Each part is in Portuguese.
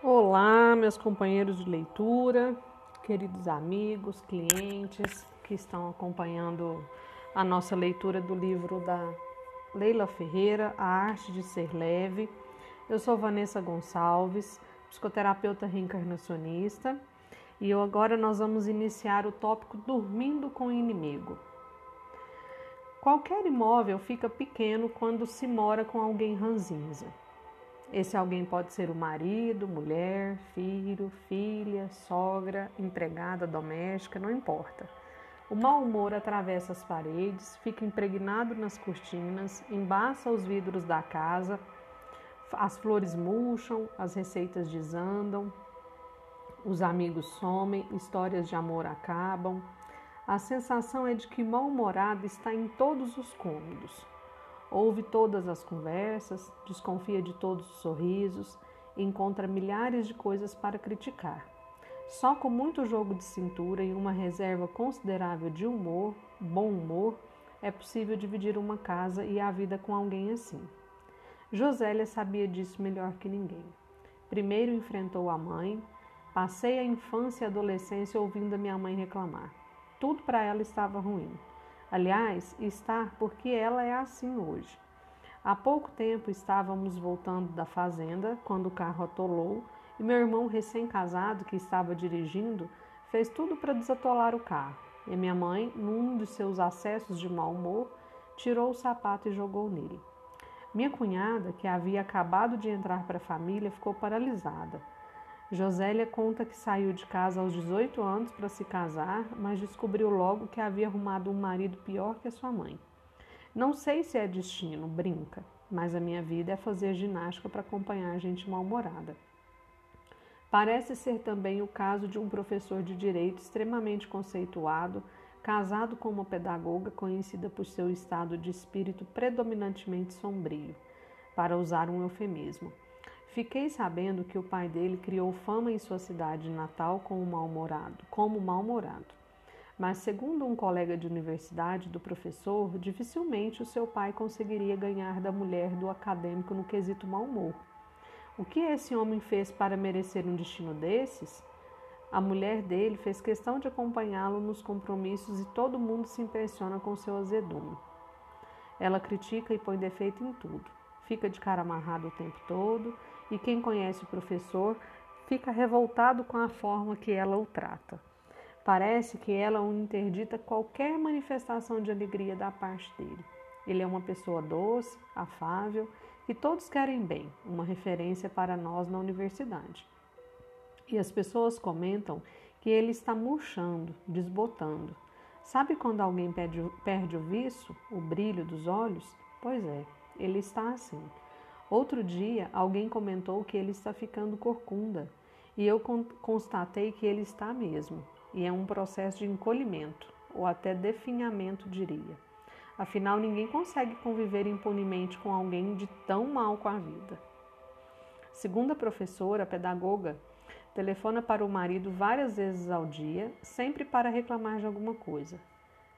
Olá, meus companheiros de leitura, queridos amigos, clientes que estão acompanhando a nossa leitura do livro da Leila Ferreira, A Arte de Ser Leve. Eu sou Vanessa Gonçalves, psicoterapeuta reencarnacionista, e agora nós vamos iniciar o tópico Dormindo com o Inimigo. Qualquer imóvel fica pequeno quando se mora com alguém ranzinza. Esse alguém pode ser o marido, mulher, filho, filha, sogra, empregada doméstica, não importa. O mau humor atravessa as paredes, fica impregnado nas cortinas, embaça os vidros da casa, as flores murcham, as receitas desandam, os amigos somem, histórias de amor acabam. A sensação é de que mal-humorado está em todos os cômodos. Ouve todas as conversas, desconfia de todos os sorrisos, encontra milhares de coisas para criticar. Só com muito jogo de cintura e uma reserva considerável de humor, bom humor, é possível dividir uma casa e a vida com alguém assim. Josélia sabia disso melhor que ninguém. Primeiro enfrentou a mãe, passei a infância e a adolescência ouvindo a minha mãe reclamar. Tudo para ela estava ruim. Aliás, está porque ela é assim hoje. Há pouco tempo estávamos voltando da fazenda quando o carro atolou e meu irmão recém-casado, que estava dirigindo, fez tudo para desatolar o carro. E minha mãe, num dos seus acessos de mau humor, tirou o sapato e jogou nele. Minha cunhada, que havia acabado de entrar para a família, ficou paralisada. Josélia conta que saiu de casa aos 18 anos para se casar, mas descobriu logo que havia arrumado um marido pior que a sua mãe. Não sei se é destino, brinca, mas a minha vida é fazer ginástica para acompanhar gente mal-humorada. Parece ser também o caso de um professor de direito extremamente conceituado, casado com uma pedagoga conhecida por seu estado de espírito predominantemente sombrio, para usar um eufemismo. Fiquei sabendo que o pai dele criou fama em sua cidade natal como mal-humorado, como mal-humorado. Mas segundo um colega de universidade do professor, dificilmente o seu pai conseguiria ganhar da mulher do acadêmico no quesito mau humor. O que esse homem fez para merecer um destino desses? A mulher dele fez questão de acompanhá-lo nos compromissos e todo mundo se impressiona com seu azedume. Ela critica e põe defeito em tudo. Fica de cara amarrada o tempo todo e quem conhece o professor fica revoltado com a forma que ela o trata. Parece que ela o interdita qualquer manifestação de alegria da parte dele. Ele é uma pessoa doce, afável e todos querem bem, uma referência para nós na universidade. E as pessoas comentam que ele está murchando, desbotando. Sabe quando alguém perde, perde o viço, o brilho dos olhos? Pois é, ele está assim. Outro dia, alguém comentou que ele está ficando corcunda, e eu constatei que ele está mesmo, e é um processo de encolhimento, ou até definhamento, diria. Afinal, ninguém consegue conviver impunemente com alguém de tão mal com a vida. Segundo a professora, a pedagoga, telefona para o marido várias vezes ao dia, sempre para reclamar de alguma coisa.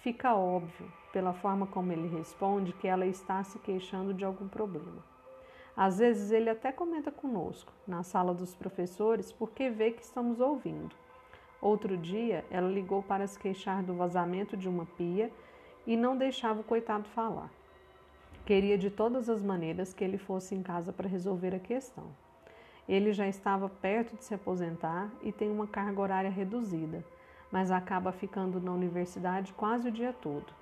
Fica óbvio, pela forma como ele responde, que ela está se queixando de algum problema. Às vezes ele até comenta conosco, na sala dos professores, porque vê que estamos ouvindo. Outro dia, ela ligou para se queixar do vazamento de uma pia e não deixava o coitado falar. Queria de todas as maneiras que ele fosse em casa para resolver a questão. Ele já estava perto de se aposentar e tem uma carga horária reduzida, mas acaba ficando na universidade quase o dia todo.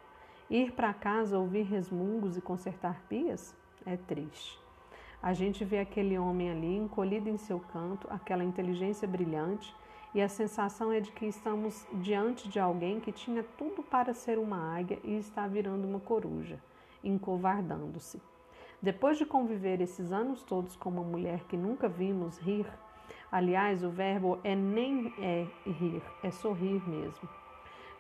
Ir para casa ouvir resmungos e consertar pias é triste. A gente vê aquele homem ali encolhido em seu canto, aquela inteligência brilhante, e a sensação é de que estamos diante de alguém que tinha tudo para ser uma águia e está virando uma coruja, encovardando-se. Depois de conviver esses anos todos com uma mulher que nunca vimos rir, aliás, o verbo é nem é rir, é sorrir mesmo.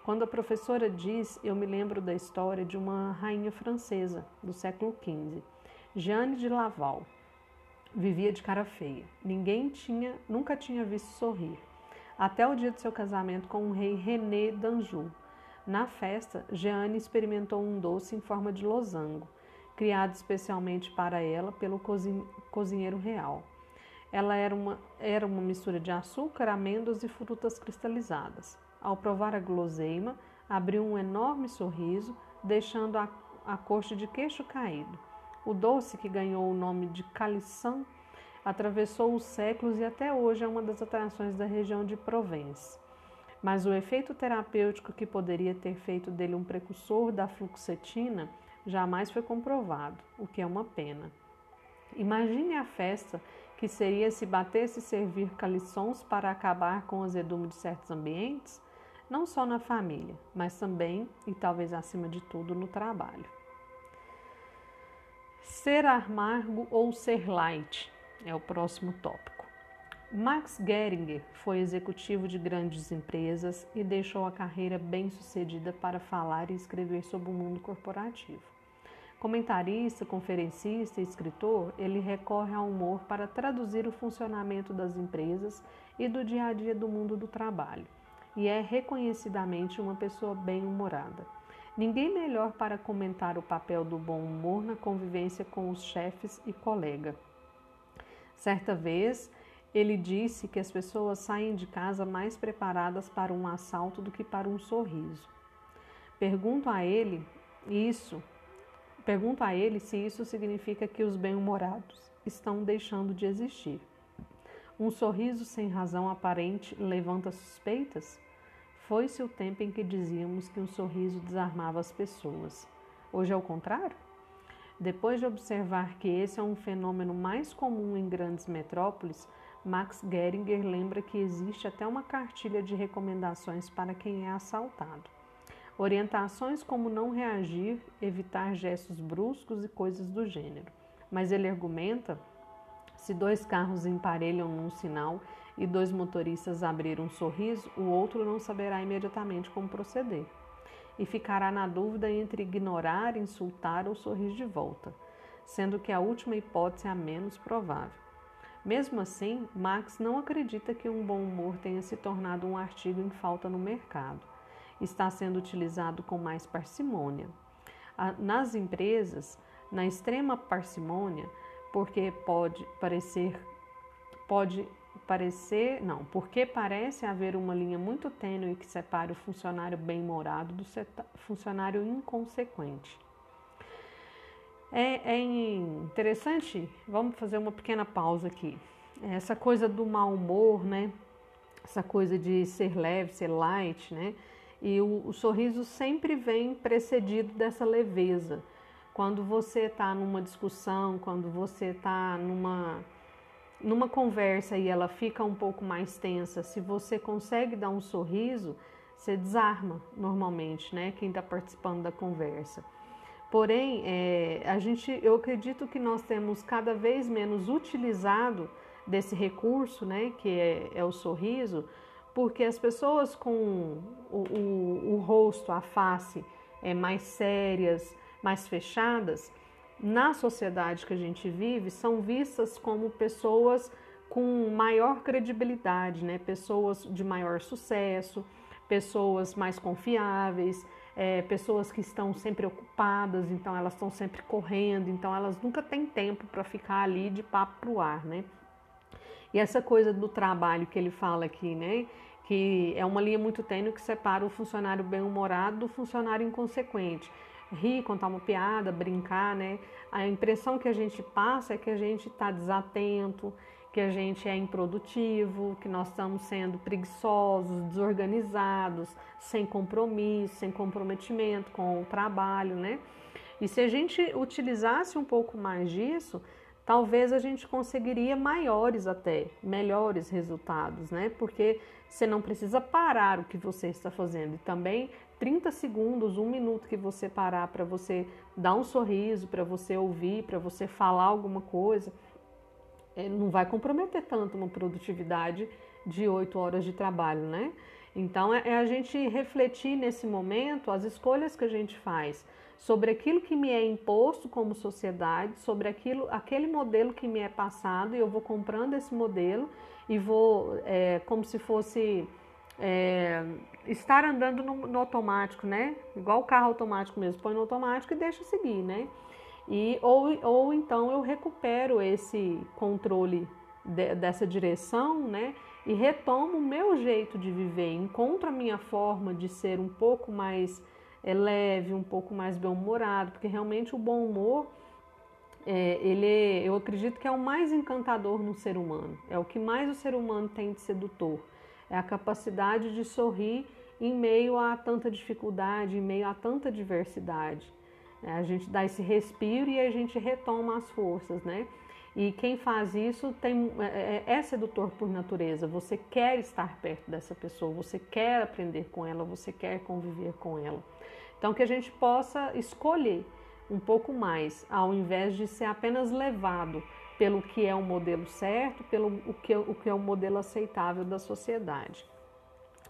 Quando a professora diz, eu me lembro da história de uma rainha francesa do século XV Jeanne de Laval vivia de cara feia. Ninguém tinha, nunca tinha visto sorrir. Até o dia do seu casamento com o rei René d'Anjou. Na festa, Jeanne experimentou um doce em forma de losango, criado especialmente para ela pelo cozinheiro real. Ela era uma, era uma mistura de açúcar, amêndoas e frutas cristalizadas. Ao provar a guloseima, abriu um enorme sorriso, deixando a, a coxa de queixo caído. O doce, que ganhou o nome de caliçã, atravessou os séculos e até hoje é uma das atrações da região de Provence. Mas o efeito terapêutico que poderia ter feito dele um precursor da fluoxetina jamais foi comprovado, o que é uma pena. Imagine a festa que seria se batesse e servir caliçons para acabar com o azedume de certos ambientes, não só na família, mas também e talvez acima de tudo no trabalho. Ser amargo ou ser light é o próximo tópico. Max Geringer foi executivo de grandes empresas e deixou a carreira bem-sucedida para falar e escrever sobre o mundo corporativo. Comentarista, conferencista e escritor, ele recorre ao humor para traduzir o funcionamento das empresas e do dia a dia do mundo do trabalho, e é reconhecidamente uma pessoa bem-humorada. Ninguém melhor para comentar o papel do bom humor na convivência com os chefes e colega. Certa vez, ele disse que as pessoas saem de casa mais preparadas para um assalto do que para um sorriso. Pergunto a ele isso, pergunto a ele se isso significa que os bem-humorados estão deixando de existir. Um sorriso sem razão aparente levanta suspeitas? Foi-se o tempo em que dizíamos que um sorriso desarmava as pessoas. Hoje é o contrário? Depois de observar que esse é um fenômeno mais comum em grandes metrópoles, Max Geringer lembra que existe até uma cartilha de recomendações para quem é assaltado. Orientações como não reagir, evitar gestos bruscos e coisas do gênero. Mas ele argumenta: se dois carros emparelham num sinal e dois motoristas abrirem um sorriso, o outro não saberá imediatamente como proceder e ficará na dúvida entre ignorar, insultar ou sorrir de volta, sendo que a última hipótese é a menos provável. Mesmo assim, Marx não acredita que um bom humor tenha se tornado um artigo em falta no mercado. Está sendo utilizado com mais parcimônia. Nas empresas, na extrema parcimônia, porque pode parecer pode parecer, não, porque parece haver uma linha muito tênue que separe o funcionário bem-humorado do funcionário inconsequente. É, é, interessante, vamos fazer uma pequena pausa aqui. Essa coisa do mau humor, né? Essa coisa de ser leve, ser light, né? E o, o sorriso sempre vem precedido dessa leveza. Quando você está numa discussão, quando você está numa numa conversa e ela fica um pouco mais tensa, se você consegue dar um sorriso, você desarma normalmente, né? Quem está participando da conversa. Porém, é, a gente, eu acredito que nós temos cada vez menos utilizado desse recurso, né? Que é, é o sorriso, porque as pessoas com o, o, o rosto, a face é, mais sérias, mais fechadas, na sociedade que a gente vive são vistas como pessoas com maior credibilidade, né? pessoas de maior sucesso, pessoas mais confiáveis, é, pessoas que estão sempre ocupadas, então elas estão sempre correndo, então elas nunca têm tempo para ficar ali de papo pro ar, né? E essa coisa do trabalho que ele fala aqui, né? Que é uma linha muito tênue que separa o funcionário bem-humorado do funcionário inconsequente rir, contar uma piada, brincar, né? A impressão que a gente passa é que a gente está desatento, que a gente é improdutivo, que nós estamos sendo preguiçosos, desorganizados, sem compromisso, sem comprometimento com o trabalho, né? E se a gente utilizasse um pouco mais disso, talvez a gente conseguiria maiores até, melhores resultados, né? Porque você não precisa parar o que você está fazendo e também 30 segundos, um minuto que você parar para você dar um sorriso, para você ouvir, para você falar alguma coisa, é, não vai comprometer tanto uma produtividade de 8 horas de trabalho, né? Então é, é a gente refletir nesse momento as escolhas que a gente faz sobre aquilo que me é imposto como sociedade, sobre aquilo, aquele modelo que me é passado e eu vou comprando esse modelo e vou é, como se fosse é, estar andando no, no, automático, né? Igual o carro automático mesmo, põe no automático e deixa seguir, né? E, ou, ou então eu recupero esse controle de, dessa direção, né? E retomo o meu jeito de viver, encontro a minha forma de ser um pouco mais é, leve, um pouco mais bem-humorado, porque realmente o bom humor, é, ele, é, eu acredito que é o mais encantador no ser humano, é o que mais o ser humano tem de sedutor, é a capacidade de sorrir em meio a tanta dificuldade, em meio a tanta diversidade. É, a gente dá esse respiro e a gente retoma as forças, né? E quem faz isso tem, é, é, é, sedutor por natureza. Você quer estar perto dessa pessoa, você quer aprender com ela, você quer conviver com ela. Então, que a gente possa escolher um pouco mais, ao invés de ser apenas levado pelo que é o modelo certo, pelo o que, o que é o modelo aceitável da sociedade.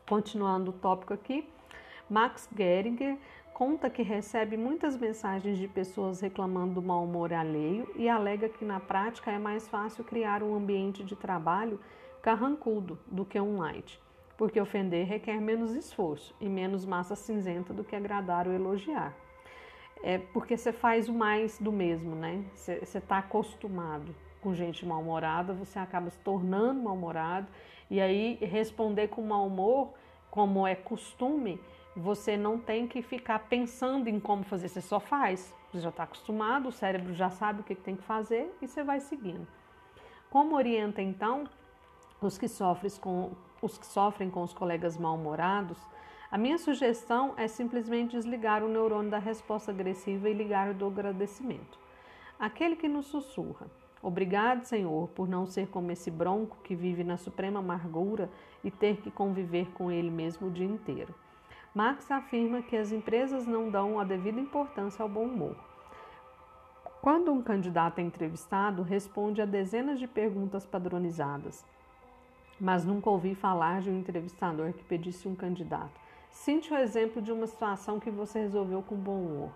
Continuando o tópico aqui, Max Geringer conta que recebe muitas mensagens de pessoas reclamando do mau humor alheio e alega que na prática é mais fácil criar um ambiente de trabalho carrancudo do que um light, porque ofender requer menos esforço e menos massa cinzenta do que agradar ou elogiar. É porque você faz o mais do mesmo, né? Você está acostumado com gente mal-humorada, você acaba se tornando mal-humorado e aí responder com mau humor, como é costume, você não tem que ficar pensando em como fazer, você só faz. Você já está acostumado, o cérebro já sabe o que tem que fazer e você vai seguindo. Como orienta então os que sofrem com os, que sofrem com os colegas mal-humorados? A minha sugestão é simplesmente desligar o neurônio da resposta agressiva e ligar o do agradecimento. Aquele que nos sussurra: Obrigado, Senhor, por não ser como esse bronco que vive na suprema amargura e ter que conviver com ele mesmo o dia inteiro. Marx afirma que as empresas não dão a devida importância ao bom humor. Quando um candidato é entrevistado, responde a dezenas de perguntas padronizadas. Mas nunca ouvi falar de um entrevistador que pedisse um candidato. Cite o exemplo de uma situação que você resolveu com bom humor.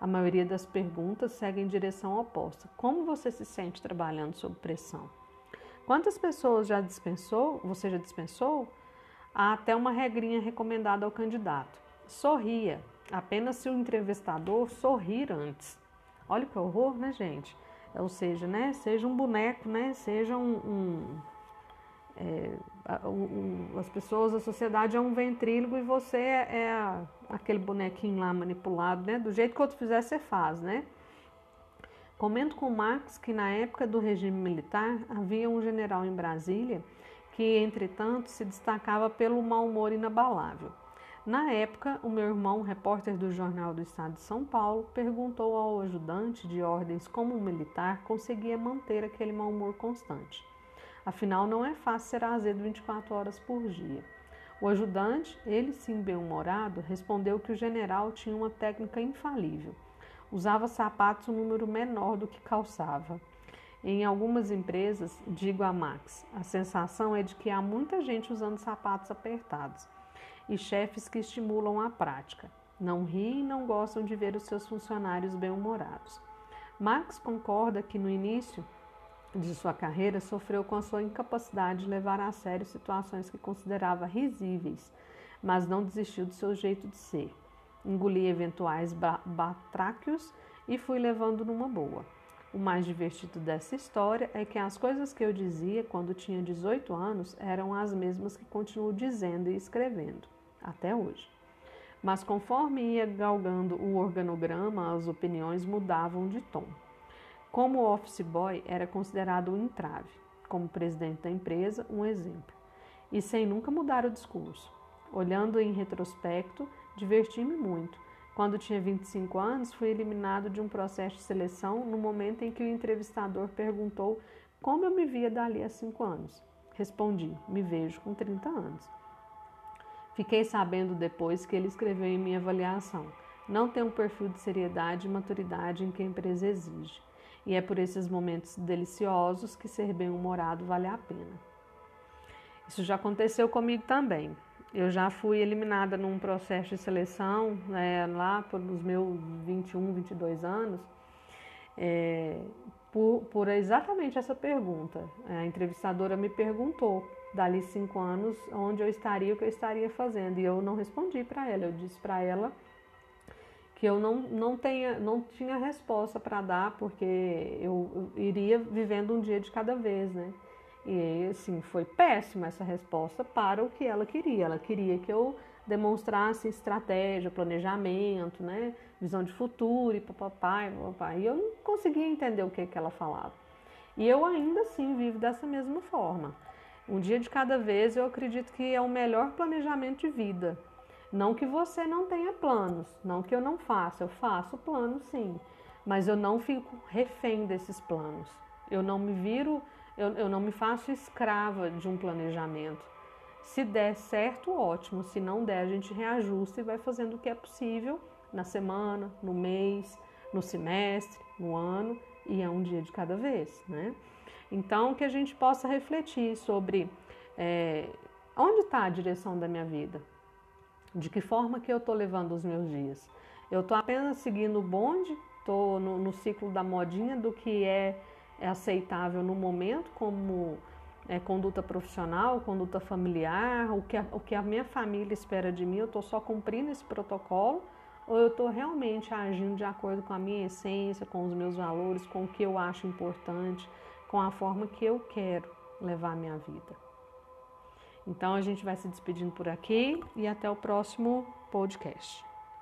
A maioria das perguntas segue em direção oposta. Como você se sente trabalhando sob pressão? Quantas pessoas já dispensou? Você já dispensou? há até uma regrinha recomendada ao candidato. Sorria, apenas se o entrevistador sorrir antes. Olha que horror, né, gente? Ou seja, né, seja um boneco, né, seja um, um, é, um, as pessoas, a sociedade é um ventrílogo e você é, é aquele bonequinho lá manipulado, né? Do jeito que o outro fizer, você faz, né? Comento com Marx que na época do regime militar havia um general em Brasília que, entretanto, se destacava pelo mau humor inabalável. Na época, o meu irmão, repórter do Jornal do Estado de São Paulo, perguntou ao ajudante de ordens como um militar conseguia manter aquele mau humor constante. Afinal, não é fácil ser azedo 24 horas por dia. O ajudante, ele sim bem-humorado, respondeu que o general tinha uma técnica infalível. Usava sapatos um número menor do que calçava. Em algumas empresas, digo a Max, a sensação é de que há muita gente usando sapatos apertados e chefes que estimulam a prática. Não riem e não gostam de ver os seus funcionários bem-humorados. Max concorda que no início de sua carreira sofreu com a sua incapacidade de levar a sério situações que considerava risíveis, mas não desistiu do seu jeito de ser. Engoli eventuais batráquios e fui levando numa boa. O mais divertido dessa história é que as coisas que eu dizia quando tinha 18 anos eram as mesmas que continuo dizendo e escrevendo até hoje. Mas conforme ia galgando o organograma, as opiniões mudavam de tom. Como office boy era considerado um entrave, como presidente da empresa, um exemplo, e sem nunca mudar o discurso. Olhando em retrospecto, diverti-me muito, quando tinha 25 anos, fui eliminado de um processo de seleção no momento em que o entrevistador perguntou como eu me via dali a 5 anos. Respondi: me vejo com 30 anos. Fiquei sabendo depois que ele escreveu em minha avaliação: não tem um perfil de seriedade e maturidade em que a empresa exige. E é por esses momentos deliciosos que ser bem-humorado vale a pena. Isso já aconteceu comigo também. Eu já fui eliminada num processo de seleção né, lá pelos meus 21, 22 anos, é, por, por, exatamente essa pergunta. A entrevistadora me perguntou, dali cinco anos, onde eu estaria, o que eu estaria fazendo. E eu não respondi para ela. Eu disse para ela que eu não, não, tenha, não tinha resposta para dar, porque eu, iria vivendo um dia de cada vez, né? E assim, foi péssima essa resposta para o que ela queria. Ela queria que eu demonstrasse estratégia, planejamento, né? visão de futuro e papai, papai. E eu não conseguia entender o que, que ela falava. E eu ainda assim vivo dessa mesma forma. Um dia de cada vez eu acredito que é o melhor planejamento de vida. Não que você não tenha planos, não que eu não faça, eu faço planos sim, mas eu não fico refém desses planos. Eu não me viro, eu, eu não me faço escrava de um planejamento. Se der certo, ótimo. Se não der, a gente reajusta e vai fazendo o que é possível na semana, no mês, no semestre, no ano, e é um dia de cada vez, né? Então, que a gente possa refletir sobre é, onde está a direção da minha vida, de que forma que eu estou levando os meus dias. Eu estou apenas seguindo o bonde, estou no, no, ciclo da modinha do que é, é aceitável no momento, como é, conduta profissional, conduta familiar, o que, a, o que a minha família espera de mim, eu estou só cumprindo esse protocolo ou eu estou realmente agindo de acordo com a minha essência, com os meus valores, com o que eu acho importante, com a forma que eu quero levar a minha vida. Então a gente vai se despedindo por aqui e até o próximo podcast.